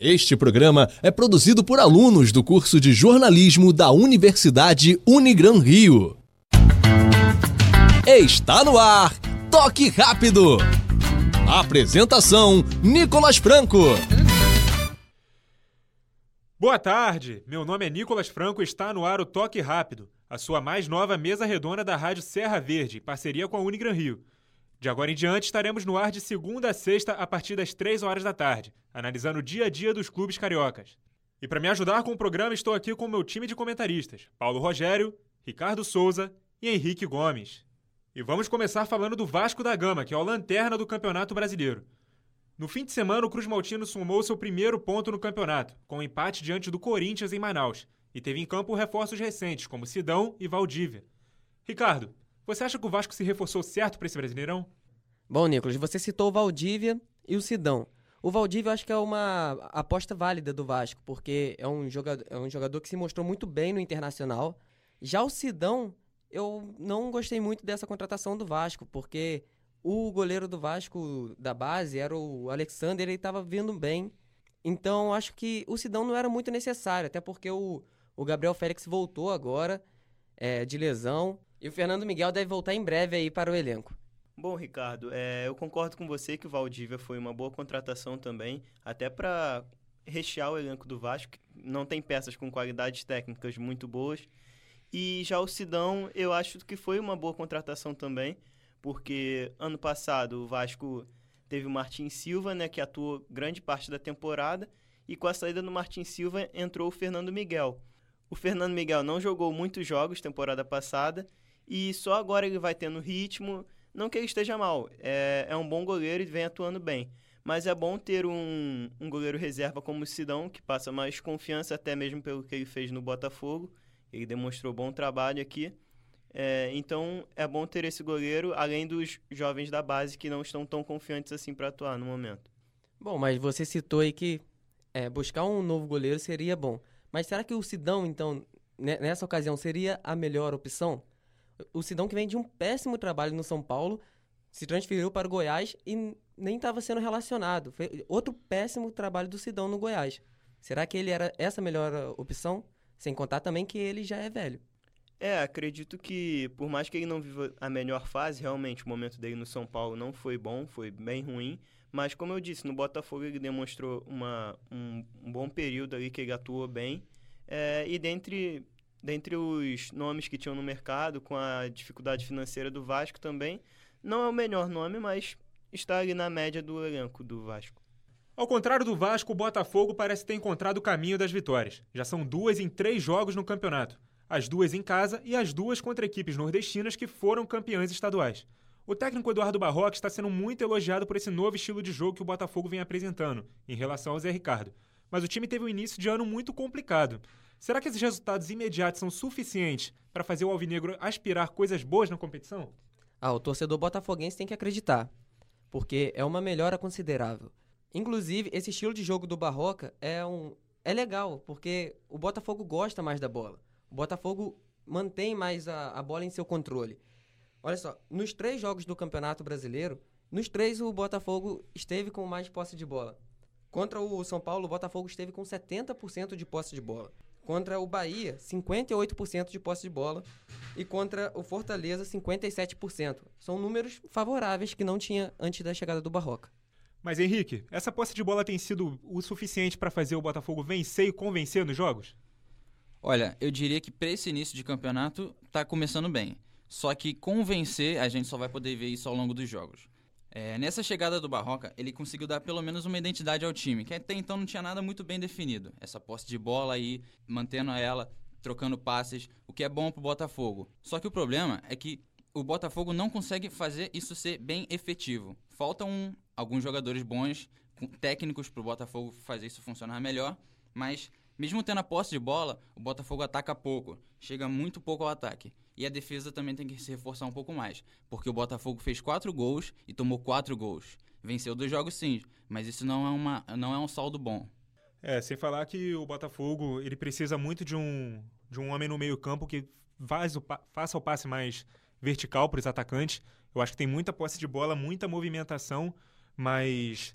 Este programa é produzido por alunos do curso de jornalismo da Universidade Unigran Rio. Está no ar, Toque Rápido. Apresentação: Nicolas Franco. Boa tarde, meu nome é Nicolas Franco e está no ar o Toque Rápido, a sua mais nova mesa redonda da Rádio Serra Verde, em parceria com a Unigran Rio. De agora em diante, estaremos no ar de segunda a sexta a partir das 3 horas da tarde, analisando o dia a dia dos clubes cariocas. E para me ajudar com o programa, estou aqui com o meu time de comentaristas: Paulo Rogério, Ricardo Souza e Henrique Gomes. E vamos começar falando do Vasco da Gama, que é o lanterna do Campeonato Brasileiro. No fim de semana, o Cruz Maltino somou seu primeiro ponto no campeonato, com um empate diante do Corinthians em Manaus, e teve em campo reforços recentes, como Sidão e Valdívia. Ricardo, você acha que o Vasco se reforçou certo para esse Brasileirão? Bom, Nicolas, você citou o Valdívia e o Sidão. O Valdívia eu acho que é uma aposta válida do Vasco, porque é um jogador, é um jogador que se mostrou muito bem no Internacional. Já o Sidão, eu não gostei muito dessa contratação do Vasco, porque o goleiro do Vasco da base era o Alexander, ele estava vindo bem. Então, acho que o Sidão não era muito necessário, até porque o, o Gabriel Félix voltou agora é, de lesão. E o Fernando Miguel deve voltar em breve aí para o elenco. Bom, Ricardo, é, eu concordo com você que o Valdívia foi uma boa contratação também, até para rechear o elenco do Vasco, não tem peças com qualidades técnicas muito boas. E já o Sidão, eu acho que foi uma boa contratação também, porque ano passado o Vasco teve o Martin Silva, né, que atuou grande parte da temporada, e com a saída do Martin Silva entrou o Fernando Miguel. O Fernando Miguel não jogou muitos jogos temporada passada e só agora ele vai tendo ritmo. Não que ele esteja mal, é, é um bom goleiro e vem atuando bem. Mas é bom ter um, um goleiro reserva como o Sidão, que passa mais confiança, até mesmo pelo que ele fez no Botafogo. Ele demonstrou bom trabalho aqui. É, então é bom ter esse goleiro, além dos jovens da base que não estão tão confiantes assim para atuar no momento. Bom, mas você citou aí que é, buscar um novo goleiro seria bom. Mas será que o Sidão, então, nessa ocasião, seria a melhor opção? O Sidão, que vem de um péssimo trabalho no São Paulo, se transferiu para o Goiás e nem estava sendo relacionado. Foi outro péssimo trabalho do Sidão no Goiás. Será que ele era essa melhor opção? Sem contar também que ele já é velho. É, acredito que, por mais que ele não viva a melhor fase, realmente o momento dele no São Paulo não foi bom, foi bem ruim. Mas, como eu disse, no Botafogo ele demonstrou uma, um, um bom período ali que ele atuou bem. É, e dentre dentre os nomes que tinham no mercado, com a dificuldade financeira do Vasco também, não é o melhor nome, mas está ali na média do elenco do Vasco. Ao contrário do Vasco, o Botafogo parece ter encontrado o caminho das vitórias. Já são duas em três jogos no campeonato. As duas em casa e as duas contra equipes nordestinas que foram campeãs estaduais. O técnico Eduardo Barroca está sendo muito elogiado por esse novo estilo de jogo que o Botafogo vem apresentando, em relação ao Zé Ricardo. Mas o time teve um início de ano muito complicado. Será que esses resultados imediatos são suficientes para fazer o Alvinegro aspirar coisas boas na competição? Ah, o torcedor botafoguense tem que acreditar, porque é uma melhora considerável. Inclusive, esse estilo de jogo do Barroca é um é legal, porque o Botafogo gosta mais da bola. O Botafogo mantém mais a, a bola em seu controle. Olha só, nos três jogos do Campeonato Brasileiro, nos três o Botafogo esteve com mais posse de bola. Contra o São Paulo, o Botafogo esteve com 70% de posse de bola. Contra o Bahia, 58% de posse de bola. E contra o Fortaleza, 57%. São números favoráveis que não tinha antes da chegada do Barroca. Mas Henrique, essa posse de bola tem sido o suficiente para fazer o Botafogo vencer e convencer nos jogos? Olha, eu diria que para esse início de campeonato está começando bem. Só que convencer, a gente só vai poder ver isso ao longo dos jogos. É, nessa chegada do Barroca, ele conseguiu dar pelo menos uma identidade ao time, que até então não tinha nada muito bem definido. Essa posse de bola aí, mantendo ela, trocando passes, o que é bom pro Botafogo. Só que o problema é que o Botafogo não consegue fazer isso ser bem efetivo. Faltam alguns jogadores bons, técnicos pro Botafogo fazer isso funcionar melhor, mas mesmo tendo a posse de bola, o Botafogo ataca pouco, chega muito pouco ao ataque. E a defesa também tem que se reforçar um pouco mais, porque o Botafogo fez quatro gols e tomou quatro gols. Venceu dois jogos sim, mas isso não é, uma, não é um saldo bom. É, sem falar que o Botafogo ele precisa muito de um, de um homem no meio campo que faz o, faça o passe mais vertical para os atacantes. Eu acho que tem muita posse de bola, muita movimentação, mas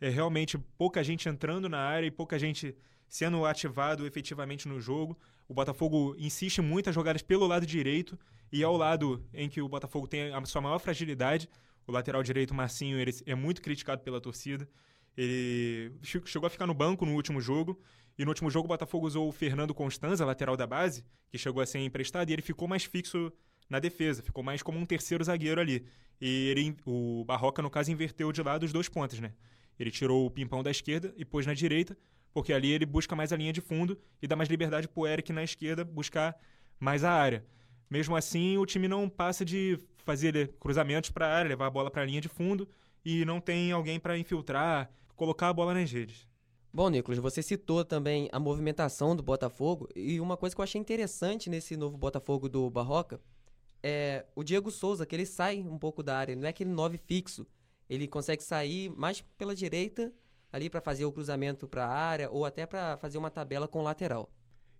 é realmente pouca gente entrando na área e pouca gente sendo ativado efetivamente no jogo. O Botafogo insiste muito as jogadas pelo lado direito e ao lado em que o Botafogo tem a sua maior fragilidade, o lateral direito Marcinho ele é muito criticado pela torcida. Ele chegou a ficar no banco no último jogo. E no último jogo o Botafogo usou o Fernando Constanza, lateral da base, que chegou a ser emprestado, e ele ficou mais fixo na defesa, ficou mais como um terceiro zagueiro ali. E ele, o Barroca, no caso, inverteu de lado os dois pontos, né? Ele tirou o Pimpão da esquerda e pôs na direita, porque ali ele busca mais a linha de fundo e dá mais liberdade pro Eric na esquerda buscar mais a área. Mesmo assim, o time não passa de fazer cruzamentos para a área, levar a bola para a linha de fundo e não tem alguém para infiltrar, colocar a bola nas redes. Bom, Nicolas, você citou também a movimentação do Botafogo e uma coisa que eu achei interessante nesse novo Botafogo do Barroca é o Diego Souza, que ele sai um pouco da área, não é aquele nove fixo. Ele consegue sair mais pela direita ali para fazer o cruzamento para a área ou até para fazer uma tabela com o lateral.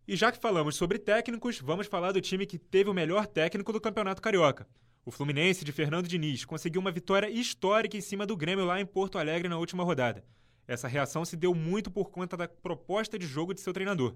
E já que falamos sobre técnicos, vamos falar do time que teve o melhor técnico do Campeonato Carioca. O Fluminense de Fernando Diniz conseguiu uma vitória histórica em cima do Grêmio lá em Porto Alegre na última rodada. Essa reação se deu muito por conta da proposta de jogo de seu treinador.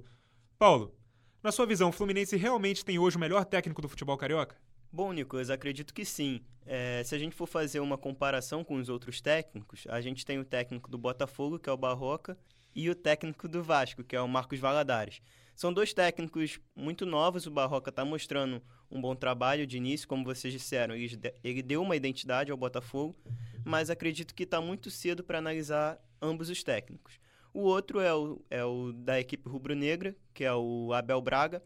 Paulo, na sua visão, o Fluminense realmente tem hoje o melhor técnico do futebol carioca? Bom, Nicolas, acredito que sim. É, se a gente for fazer uma comparação com os outros técnicos, a gente tem o técnico do Botafogo, que é o Barroca, e o técnico do Vasco, que é o Marcos Valadares. São dois técnicos muito novos, o Barroca está mostrando um bom trabalho de início, como vocês disseram, ele, deu uma identidade ao Botafogo, mas acredito que está muito cedo para analisar ambos os técnicos. O outro é o, é o da equipe rubro-negra, que é o Abel Braga.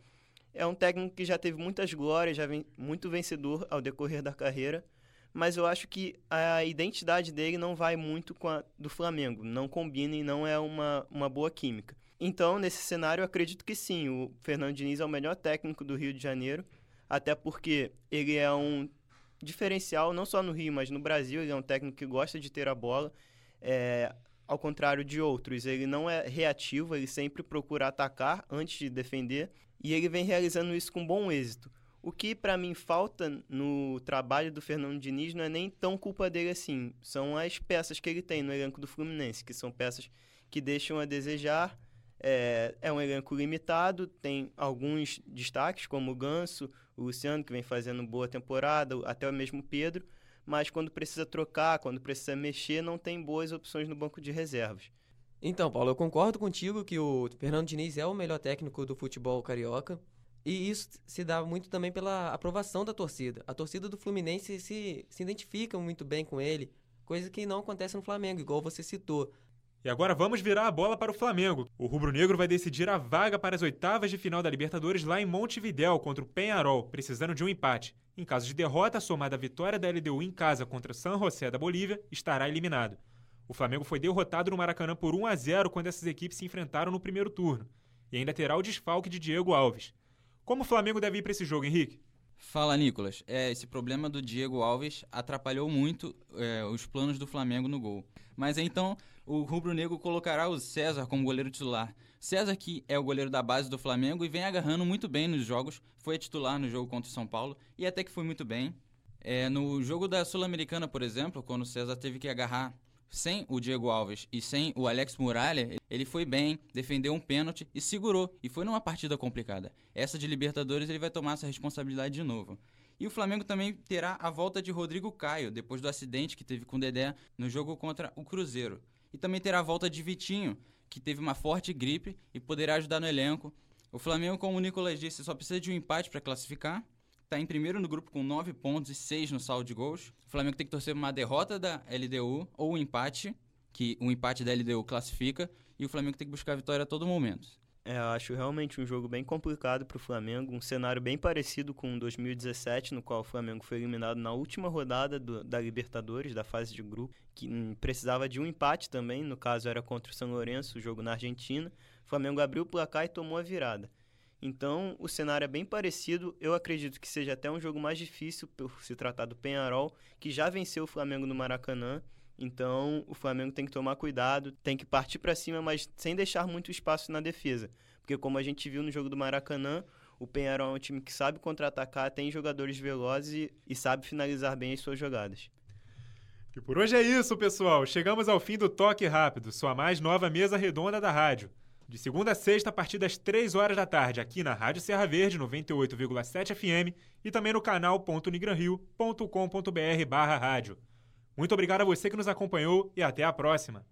É um técnico que já teve muitas glórias, já vem muito vencedor ao decorrer da carreira, mas eu acho que a identidade dele não vai muito com a do Flamengo, não combina e não é uma, uma boa química. Então, nesse cenário, eu acredito que sim, o Fernando Diniz é o melhor técnico do Rio de Janeiro, até porque ele é um diferencial não só no Rio, mas no Brasil. Ele é um técnico que gosta de ter a bola. É, ao contrário de outros, ele não é reativo, ele sempre procura atacar antes de defender e ele vem realizando isso com bom êxito. O que para mim falta no trabalho do Fernando Diniz não é nem tão culpa dele assim, são as peças que ele tem no elenco do Fluminense, que são peças que deixam a desejar. É, é um elenco limitado, tem alguns destaques, como o Ganso, o Luciano, que vem fazendo boa temporada, até o mesmo Pedro, mas quando precisa trocar, quando precisa mexer, não tem boas opções no banco de reservas. Então, Paulo, eu concordo contigo que o Fernando Diniz é o melhor técnico do futebol carioca. E isso se dá muito também pela aprovação da torcida. A torcida do Fluminense se, se identifica muito bem com ele, coisa que não acontece no Flamengo, igual você citou. E agora vamos virar a bola para o Flamengo. O rubro-negro vai decidir a vaga para as oitavas de final da Libertadores lá em Montevidéu contra o Penharol, precisando de um empate. Em caso de derrota, somada à vitória da LDU em casa contra o San José da Bolívia, estará eliminado. O Flamengo foi derrotado no Maracanã por 1 a 0 quando essas equipes se enfrentaram no primeiro turno. E ainda terá o desfalque de Diego Alves. Como o Flamengo deve ir para esse jogo, Henrique? Fala, Nicolas. É, esse problema do Diego Alves atrapalhou muito é, os planos do Flamengo no gol. Mas então o rubro-negro colocará o César como goleiro titular. César, que é o goleiro da base do Flamengo e vem agarrando muito bem nos jogos, foi titular no jogo contra o São Paulo e até que foi muito bem. É, no jogo da Sul-Americana, por exemplo, quando o César teve que agarrar sem o Diego Alves e sem o Alex Muralha, ele foi bem, defendeu um pênalti e segurou. E foi numa partida complicada. Essa de Libertadores ele vai tomar essa responsabilidade de novo. E o Flamengo também terá a volta de Rodrigo Caio, depois do acidente que teve com o Dedé no jogo contra o Cruzeiro. E também terá a volta de Vitinho, que teve uma forte gripe e poderá ajudar no elenco. O Flamengo, como o Nicolas disse, só precisa de um empate para classificar está em primeiro no grupo com 9 pontos e 6 no saldo de gols. O Flamengo tem que torcer uma derrota da LDU ou um empate, que o um empate da LDU classifica, e o Flamengo tem que buscar a vitória a todo momento. É, eu acho realmente um jogo bem complicado para o Flamengo, um cenário bem parecido com 2017, no qual o Flamengo foi eliminado na última rodada do, da Libertadores, da fase de grupo, que hum, precisava de um empate também, no caso era contra o São Lourenço, o jogo na Argentina. O Flamengo abriu o placar e tomou a virada. Então, o cenário é bem parecido. Eu acredito que seja até um jogo mais difícil por se tratar do Penharol, que já venceu o Flamengo no Maracanã. Então, o Flamengo tem que tomar cuidado, tem que partir para cima, mas sem deixar muito espaço na defesa. Porque, como a gente viu no jogo do Maracanã, o Penharol é um time que sabe contra-atacar, tem jogadores velozes e, e sabe finalizar bem as suas jogadas. E por hoje é isso, pessoal. Chegamos ao fim do Toque Rápido, sua mais nova mesa redonda da rádio. De segunda a sexta, a partir das 3 horas da tarde, aqui na Rádio Serra Verde, 98,7 FM e também no canal .nigranrio.com.br barra rádio. Muito obrigado a você que nos acompanhou e até a próxima.